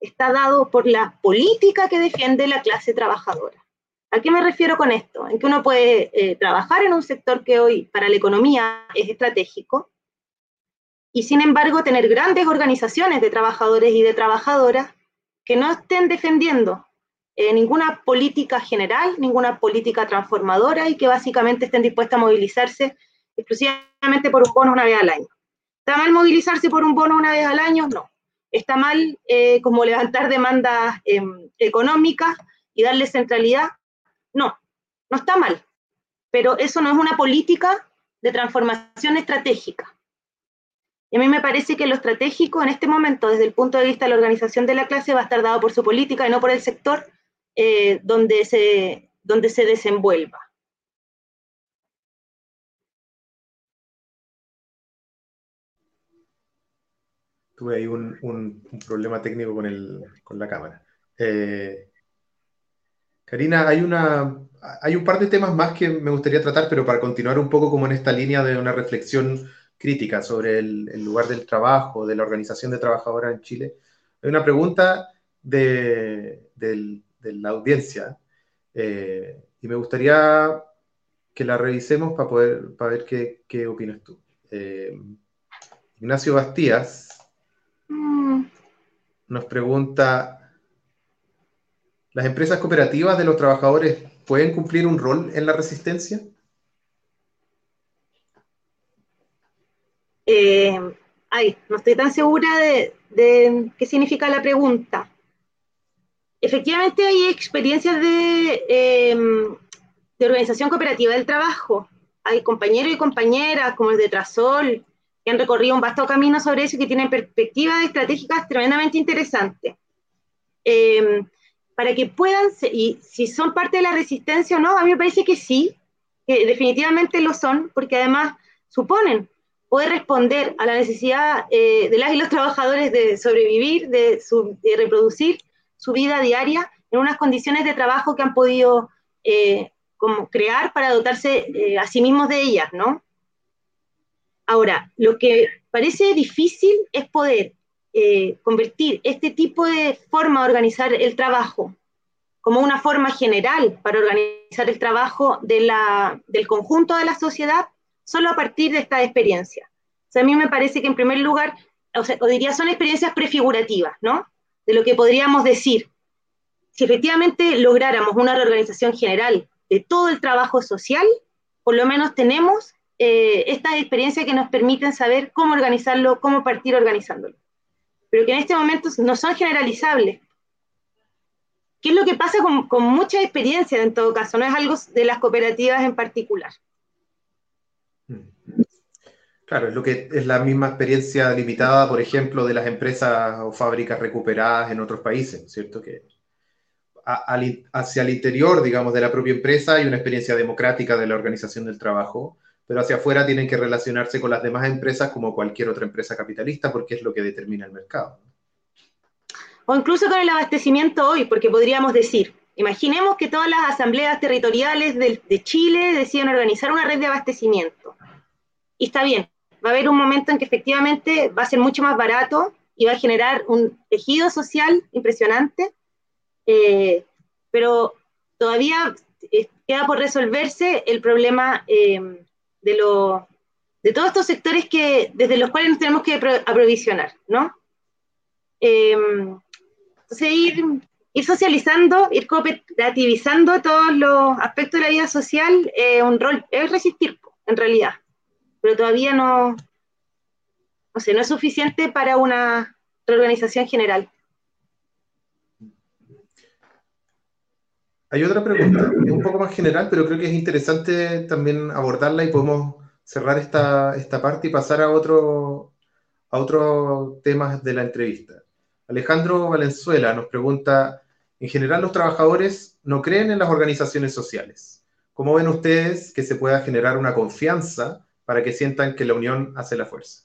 Está dado por la política que defiende la clase trabajadora. ¿A qué me refiero con esto? En que uno puede eh, trabajar en un sector que hoy para la economía es estratégico y sin embargo tener grandes organizaciones de trabajadores y de trabajadoras que no estén defendiendo eh, ninguna política general, ninguna política transformadora y que básicamente estén dispuestas a movilizarse exclusivamente por un bono una vez al año. ¿Está mal movilizarse por un bono una vez al año? No. ¿Está mal eh, como levantar demandas em, económicas y darle centralidad? No, no está mal, pero eso no es una política de transformación estratégica. Y a mí me parece que lo estratégico en este momento, desde el punto de vista de la organización de la clase, va a estar dado por su política y no por el sector eh, donde, se, donde se desenvuelva. Tuve ahí un, problema técnico con, con la cámara. Eh, Karina, hay, una, hay un par de temas más que me gustaría tratar, pero para continuar un poco como en esta línea de una reflexión crítica sobre el, lugar del trabajo, de la organización de trabajadoras en Chile. Hay una pregunta de, la audiencia eh, y me gustaría que la revisemos para, poder, para ver qué, qué opinas tú. Eh, Ignacio Bastías mm. nos pregunta, ¿Las empresas cooperativas de los trabajadores pueden cumplir un rol en la resistencia? Eh, ay, no estoy tan segura de, qué significa la pregunta. Efectivamente hay experiencias de, em, de organización cooperativa del trabajo. Hay compañeros y compañeras como el de Trasol que han recorrido un vasto camino sobre eso y que tienen perspectivas estratégicas tremendamente interesantes. Eh, para que puedan, y si son parte de la resistencia o no, a mí me parece que sí, que definitivamente lo son, porque además suponen puede responder a la necesidad eh, de las y los trabajadores de sobrevivir, de, reproducir su vida diaria en unas condiciones de trabajo que han podido eh, como crear para dotarse eh, a sí mismos de ellas, ¿no? Ahora, lo que parece difícil es poder convertir este tipo de forma de organizar el trabajo como una forma general para organizar el trabajo de la, del conjunto de la sociedad solo a partir de esta experiencia. O a mí me parece que en primer lugar, o, sea, diría, son experiencias prefigurativas, ¿no? De lo que podríamos decir, si efectivamente lográramos una reorganización general de todo el trabajo social, por lo menos tenemos eh, estas experiencias que nos permiten saber cómo organizarlo, cómo partir organizándolo. Pero que en este momento no son generalizables. ¿Qué es lo que pasa con, con mucha experiencia en todo caso? No es algo de las cooperativas en particular. Claro, es lo que es la misma experiencia limitada, por ejemplo, de las empresas o fábricas recuperadas en otros países, ¿cierto? Que hacia el interior, digamos, de la propia empresa hay una experiencia democrática de la organización del trabajo, pero hacia afuera tienen que relacionarse con las demás empresas como cualquier otra empresa capitalista porque es lo que determina el mercado. O incluso con el abastecimiento hoy, porque podríamos decir, imaginemos que todas las asambleas territoriales de, de Chile deciden organizar una red de abastecimiento. Y está bien, va a haber un momento en que efectivamente va a ser mucho más barato y va a generar un tejido social impresionante, eh, pero todavía eh, queda por resolverse el problema eh, de, lo, de todos estos sectores que, desde los cuales nos tenemos que aprovisionar, ¿no? entonces, ir, ir socializando, ir cooperativizando todos los aspectos de la vida social, un rol, es resistir, en realidad pero todavía no, no sé, no es suficiente para una reorganización general. Hay otra pregunta, es un poco más general, pero creo que es interesante también abordarla y podemos cerrar esta, esta parte y pasar a otro, a otros temas de la entrevista. Alejandro Valenzuela nos pregunta, en general los trabajadores no creen en las organizaciones sociales. ¿Cómo ven ustedes que se pueda generar una confianza para que sientan que la unión hace la fuerza?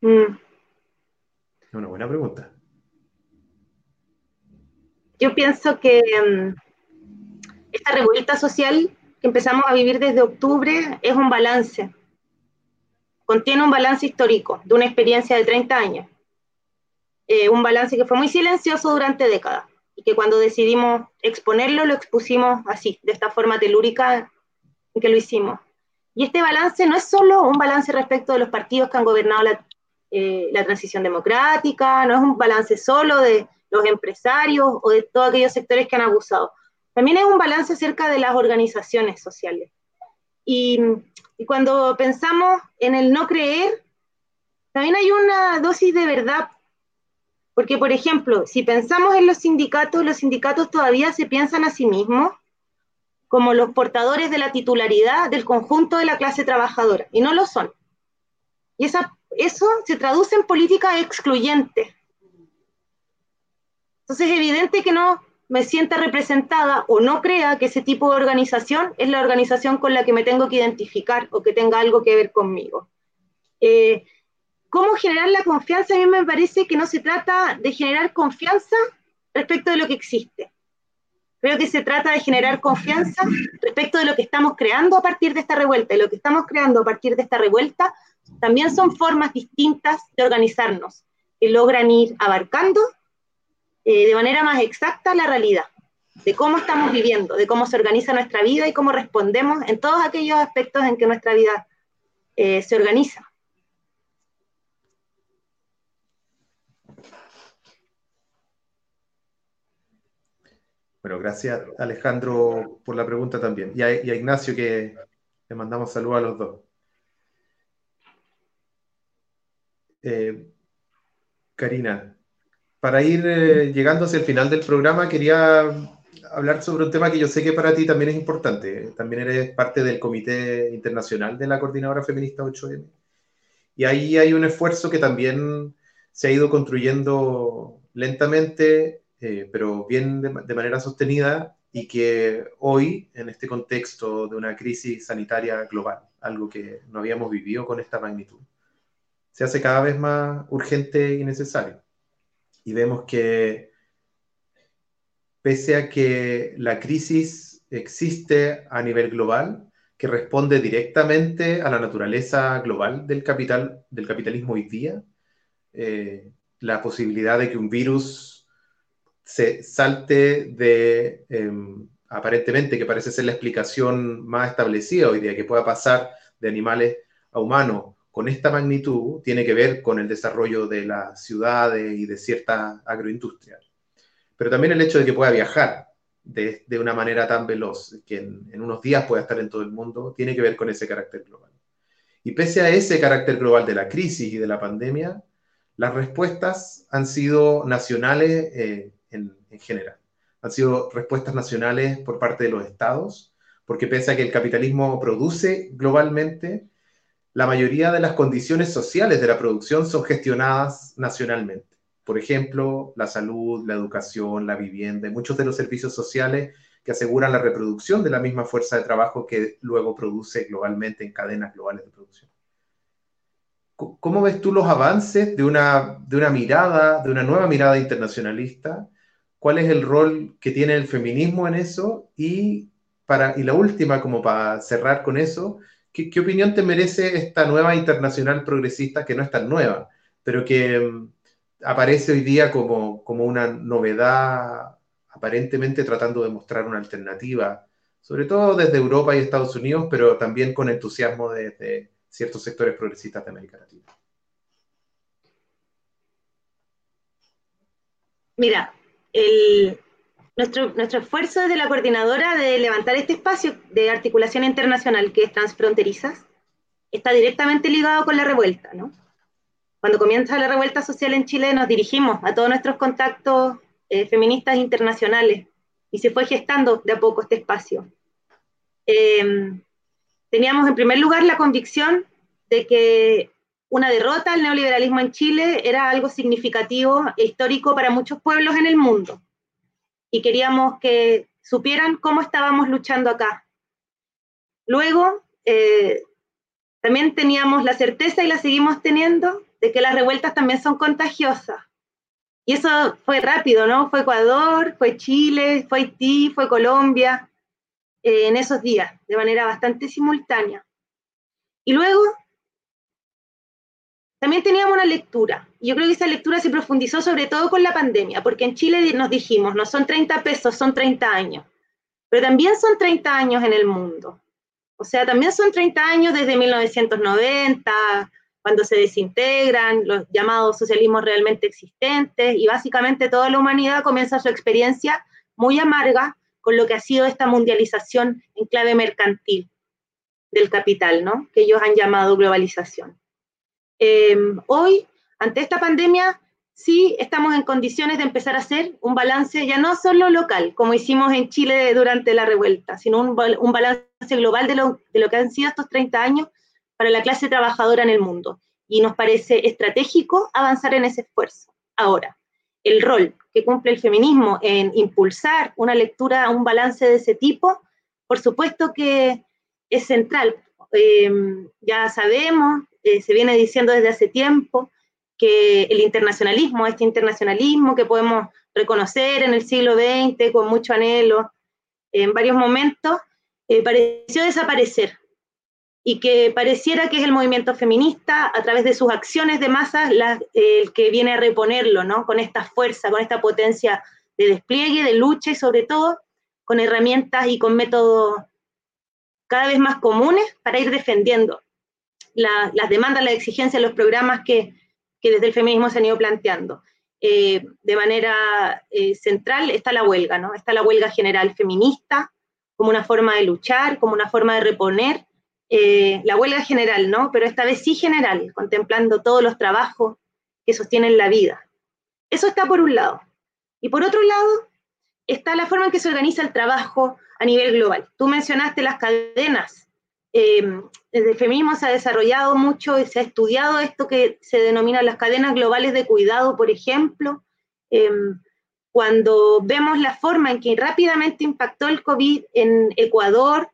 Mm. Es una buena pregunta. Yo pienso que mm, esta revuelta social que empezamos a vivir desde octubre es un balance. Contiene un balance histórico de una experiencia de 30 años. Eh, un balance que fue muy silencioso durante décadas y que cuando decidimos exponerlo lo expusimos así, de esta forma telúrica en que lo hicimos. Y este balance no es solo un balance respecto de los partidos que han gobernado eh, la, transición democrática, no es un balance solo de los empresarios o de todos aquellos sectores que han abusado. También es un balance acerca de las organizaciones sociales. Y, y cuando pensamos en el no creer, también hay una dosis de verdad porque, por ejemplo, si pensamos en los sindicatos, los sindicatos todavía se piensan a sí mismos como los portadores de la titularidad del conjunto de la clase trabajadora, y no lo son. Y esa, eso se traduce en política excluyente. Entonces es evidente que no me sienta representada o no crea que ese tipo de organización es la organización con la que me tengo que identificar o que tenga algo que ver conmigo. Eh, ¿Cómo generar la confianza? A mí me parece que no se trata de generar confianza respecto de lo que existe, Creo que se trata de generar confianza respecto de lo que estamos creando a partir de esta revuelta. Y lo que estamos creando a partir de esta revuelta también son formas distintas de organizarnos, que logran ir abarcando eh, de manera más exacta la realidad, de cómo estamos viviendo, de cómo se organiza nuestra vida y cómo respondemos en todos aquellos aspectos en que nuestra vida eh, se organiza. Bueno, gracias Alejandro por la pregunta también. Y a, Ignacio que le mandamos saludos a los dos. Eh, Karina, para ir eh, llegando hacia el final del programa, quería hablar sobre un tema que yo sé que para ti también es importante. También eres parte del Comité Internacional de la Coordinadora Feminista 8M. Y ahí hay un esfuerzo que también se ha ido construyendo lentamente eh, pero bien de, manera sostenida y que hoy, en este contexto de una crisis sanitaria global, algo que no habíamos vivido con esta magnitud, se hace cada vez más urgente y necesario. Y vemos que pese a que la crisis existe a nivel global, que responde directamente a la naturaleza global del, capital, del capitalismo hoy día, eh, la posibilidad de que un virus se salte de, em, aparentemente, que parece ser la explicación más establecida hoy día, que pueda pasar de animales a humanos con esta magnitud, tiene que ver con el desarrollo de las ciudades y de cierta agroindustria. Pero también el hecho de que pueda viajar de, de una manera tan veloz, que en, unos días pueda estar en todo el mundo, tiene que ver con ese carácter global. Y pese a ese carácter global de la crisis y de la pandemia, las respuestas han sido nacionales eh, en, en, general. Han sido respuestas nacionales por parte de los estados, porque pese a que el capitalismo produce globalmente, la mayoría de las condiciones sociales de la producción son gestionadas nacionalmente. Por ejemplo, la salud, la educación, la vivienda y muchos de los servicios sociales que aseguran la reproducción de la misma fuerza de trabajo que luego produce globalmente en cadenas globales de producción. ¿Cómo ves tú los avances de una, de una mirada, de una nueva mirada internacionalista? ¿Cuál es el rol que tiene el feminismo en eso? Y, para, y la última, como para cerrar con eso, ¿qué, ¿qué, opinión te merece esta nueva internacional progresista, que no es tan nueva, pero que um, aparece hoy día como, como una novedad, aparentemente tratando de mostrar una alternativa, sobre todo desde Europa y Estados Unidos, pero también con entusiasmo desde ciertos sectores progresistas de América Latina. Mira, el, nuestro, nuestro esfuerzo desde la coordinadora de levantar este espacio de articulación internacional que es transfronterizas está directamente ligado con la revuelta, ¿no? Cuando comienza la revuelta social en Chile nos dirigimos a todos nuestros contactos eh, feministas internacionales y se fue gestando de a poco este espacio. Eh, teníamos en primer lugar la convicción de que una derrota al neoliberalismo en Chile era algo significativo e histórico para muchos pueblos en el mundo. Y queríamos que supieran cómo estábamos luchando acá. Luego, eh, también teníamos la certeza y la seguimos teniendo de que las revueltas también son contagiosas. Y eso fue rápido, ¿no? Fue Ecuador, fue Chile, fue Haití, fue Colombia eh, en esos días, de manera bastante simultánea. Y luego también teníamos una lectura. Yo creo que esa lectura se profundizó sobre todo con la pandemia, porque en Chile nos dijimos, no son 30 pesos, son 30 años. Pero también son 30 años en el mundo. O sea, también son 30 años desde 1990, cuando se desintegran los llamados socialismos realmente existentes, y básicamente toda la humanidad comienza su experiencia muy amarga con lo que ha sido esta mundialización en clave mercantil del capital, ¿no? Que ellos han llamado globalización. Eh, hoy, ante esta pandemia, sí estamos en condiciones de empezar a hacer un balance ya no solo local, como hicimos en Chile durante la revuelta, sino un, un balance global de lo, de lo que han sido estos 30 años para la clase trabajadora en el mundo. Y nos parece estratégico avanzar en ese esfuerzo. Ahora, el rol que cumple el feminismo en impulsar una lectura, un balance de ese tipo, por supuesto que es central. Eh, ya sabemos, eh, se viene diciendo desde hace tiempo, que el internacionalismo, este internacionalismo que podemos reconocer en el siglo XX con mucho anhelo, en varios momentos, eh, pareció desaparecer y que pareciera que es el movimiento feminista a través de sus acciones de masas la, el que viene a reponerlo, ¿no? Con esta fuerza, con esta potencia de despliegue, de lucha y sobre todo con herramientas y con métodos cada vez más comunes para ir defendiendo la, las demandas, las exigencias, los programas que, que, desde el feminismo se han ido planteando. Eh, de manera eh, central está la huelga, ¿no? Está la huelga general feminista como una forma de luchar, como una forma de reponer eh, la huelga general, ¿no? Pero esta vez sí general, contemplando todos los trabajos que sostienen la vida. Eso está por un lado. Y por otro lado, está la forma en que se organiza el trabajo a nivel global. Tú mencionaste las cadenas. Eh, desde el feminismo se ha desarrollado mucho y se ha estudiado esto que se denomina las cadenas globales de cuidado, por ejemplo. Eh, cuando vemos la forma en que rápidamente impactó el COVID en Ecuador,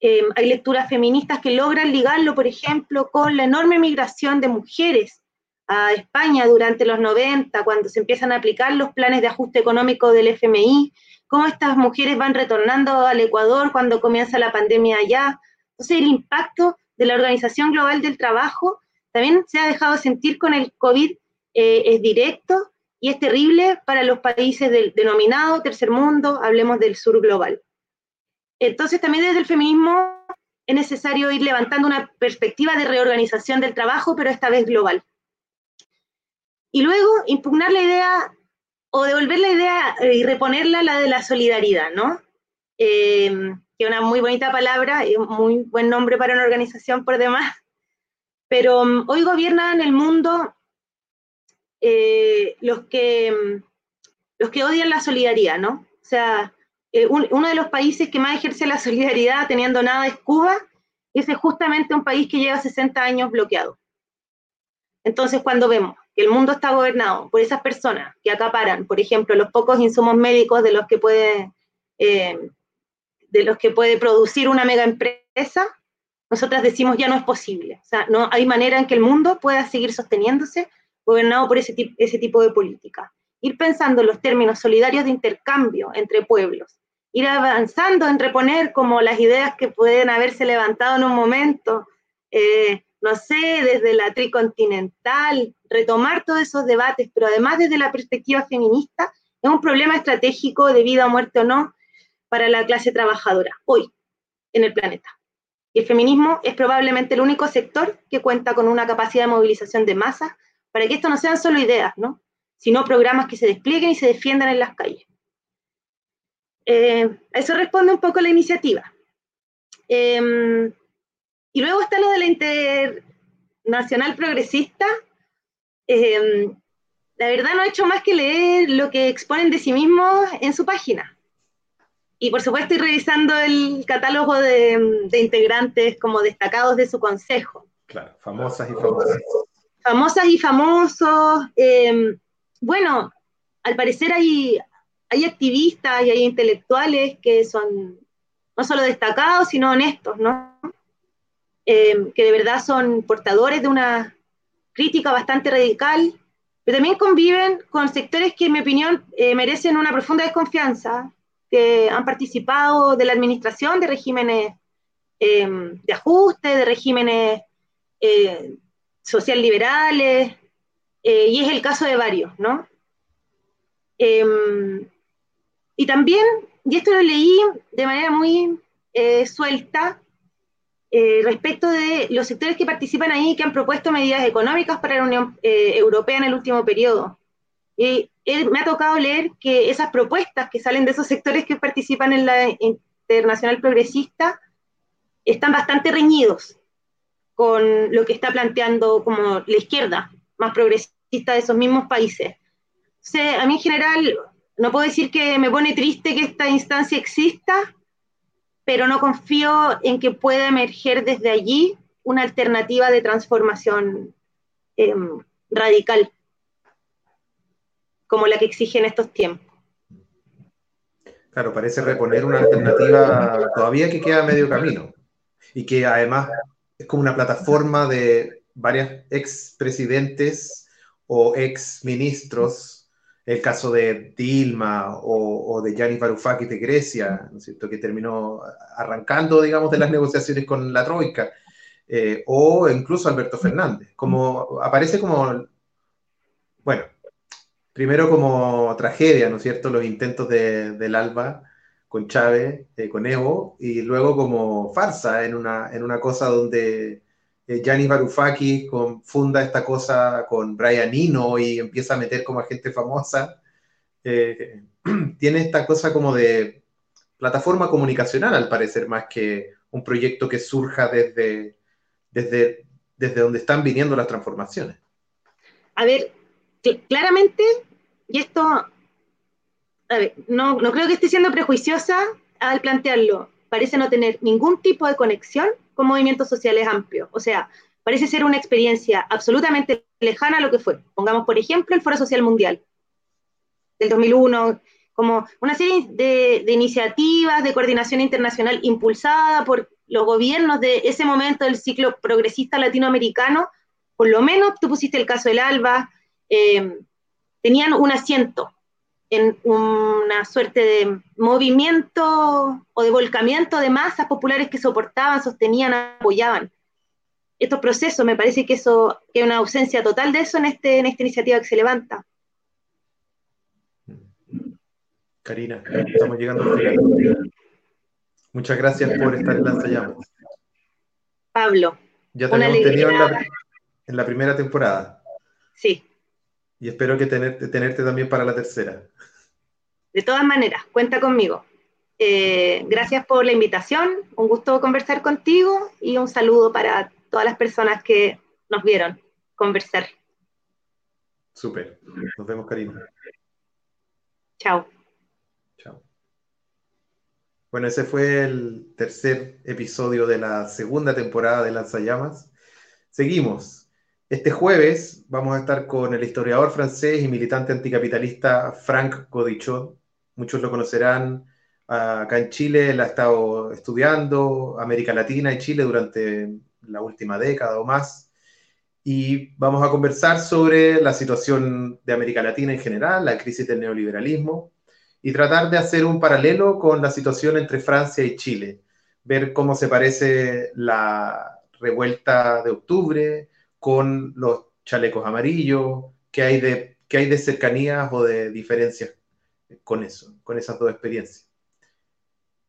Eh, hay lecturas feministas que logran ligarlo, por ejemplo, con la enorme migración de mujeres a España durante los 90, cuando se empiezan a aplicar los planes de ajuste económico del FMI, cómo estas mujeres van retornando al Ecuador cuando comienza la pandemia allá. Entonces, el impacto de la Organización Global del Trabajo también se ha dejado sentir con el COVID, eh, es directo y es terrible para los países del denominado tercer mundo, hablemos del sur global. Entonces, también desde el feminismo es necesario ir levantando una perspectiva de reorganización del trabajo, pero esta vez global. Y luego impugnar la idea o devolver la idea eh, y reponerla la de la solidaridad, ¿no? Eh, que es una muy bonita palabra y un muy buen nombre para una organización por demás. Pero um, hoy gobiernan el mundo eh, los, que, um, los que odian la solidaridad, ¿no? O sea, eh, uno de los países que más ejerce la solidaridad teniendo nada es Cuba, y ese es justamente un país que lleva 60 años bloqueado. Entonces, cuando vemos que el mundo está gobernado por esas personas que acaparan, por ejemplo, los pocos insumos médicos de los que puede, eh, de los que puede producir una mega empresa, nosotras decimos ya no es posible. O sea, no hay manera en que el mundo pueda seguir sosteniéndose gobernado por ese, tipo de política. Ir pensando en los términos solidarios de intercambio entre pueblos, ir avanzando en reponer como las ideas que pueden haberse levantado en un momento, eh, no sé, desde la tricontinental, retomar todos esos debates, pero además desde la perspectiva feminista, es un problema estratégico de vida, muerte o no para la clase trabajadora hoy en el planeta. Y el feminismo es probablemente el único sector que cuenta con una capacidad de movilización de masas para que esto no sean solo ideas, ¿no? sino programas que se desplieguen y se defiendan en las calles. Eh, a eso responde un poco la iniciativa. Em, y luego está lo de la Internacional Progresista. Em, la verdad no he hecho más que leer lo que exponen de sí mismos en su página. Y por supuesto estoy revisando el catálogo de, integrantes como destacados de su consejo. Claro, famosas y famosas. Famosas y famosos. Em, bueno, al parecer hay, hay activistas y hay intelectuales que son no solo destacados, sino honestos, ¿no? Em, que de verdad son portadores de una crítica bastante radical, pero también conviven con sectores que, en mi opinión, eh, merecen una profunda desconfianza, que han participado de la administración de regímenes em, de ajuste, de regímenes eh, social liberales, eh, y es el caso de varios, ¿no? Em, y también, y esto lo leí de manera muy eh, suelta, respecto de los sectores que participan ahí que han propuesto medidas económicas para la Unión Europea en el último periodo. Y me ha tocado leer que esas propuestas que salen de esos sectores que participan en la Internacional Progresista están bastante reñidos con lo que está planteando como la izquierda más progresista de esos mismos países. a mí en general no puedo decir que me pone triste que esta instancia exista, pero no confío en que pueda emerger desde allí una alternativa de transformación em, radical como la que exigen estos tiempos. Claro, parece reponer una alternativa todavía que queda a medio camino y que además es como una plataforma de varios expresidentes o ex ministros, el caso de Dilma o, de Gianni Varoufakis de Grecia, ¿no es cierto?, que terminó arrancando, digamos, de las negociaciones con la Troika, eh, o incluso Alberto Fernández, como aparece como, bueno, primero como tragedia, ¿no es cierto?, los intentos de, del ALBA con Chávez, eh, con Evo, y luego como farsa en una, en una cosa donde eh, Gianni Varoufakis funda esta cosa con Brian Eno y empieza a meter como a gente famosa. Eh, tiene esta cosa como de plataforma comunicacional, al parecer, más que un proyecto que surja desde, desde, desde donde están viniendo las transformaciones. A ver, claramente y esto, a ver, no, no creo que esté siendo prejuiciosa al plantearlo, parece no tener ningún tipo de conexión con movimientos sociales amplios. O sea, parece ser una experiencia absolutamente lejana a lo que fue. Pongamos, por ejemplo, el Foro Social Mundial del 2001, como una serie de, iniciativas de coordinación internacional impulsada por los gobiernos de ese momento del ciclo progresista latinoamericano, por lo menos tú pusiste el caso del ALBA, eh, tenían un asiento en una suerte de movimiento o de volcamiento de masas populares que soportaban, sostenían, apoyaban estos procesos. Me parece que eso que hay una ausencia total de eso en, este, en esta iniciativa que se levanta. Karina, estamos llegando al final. Muchas gracias por estar en Lanzallamas. Pablo. Ya te tenido en la, primera temporada. Sí. Y espero que tenerte, tenerte también para la tercera. De todas maneras, cuenta conmigo. Eh, gracias por la invitación, un gusto conversar contigo y un saludo para todas las personas que nos vieron conversar. Súper. Nos vemos, Karina. Chao. Bueno, ese fue el tercer episodio de la segunda temporada de Lanzallamas. Seguimos. Este jueves vamos a estar con el historiador francés y militante anticapitalista Frank Godichon. Muchos lo conocerán acá en Chile, él ha estado estudiando América Latina y Chile durante la última década o más. Y vamos a conversar sobre la situación de América Latina en general, la crisis del neoliberalismo, y tratar de hacer un paralelo con la situación entre Francia y Chile, ver cómo se parece la revuelta de octubre con los chalecos amarillos, qué hay de, hay de cercanías o de diferencias con eso, con esas dos experiencias.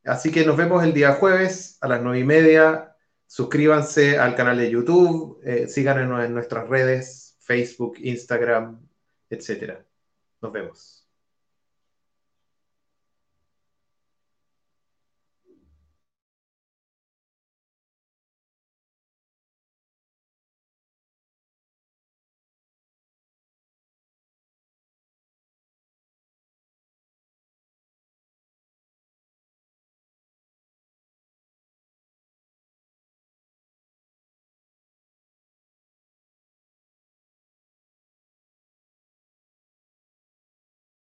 Así que nos vemos el día jueves a las nueve y media. Suscríbanse al canal de YouTube, eh, síganos en nuestras redes, Facebook, Instagram, etc. Nos vemos.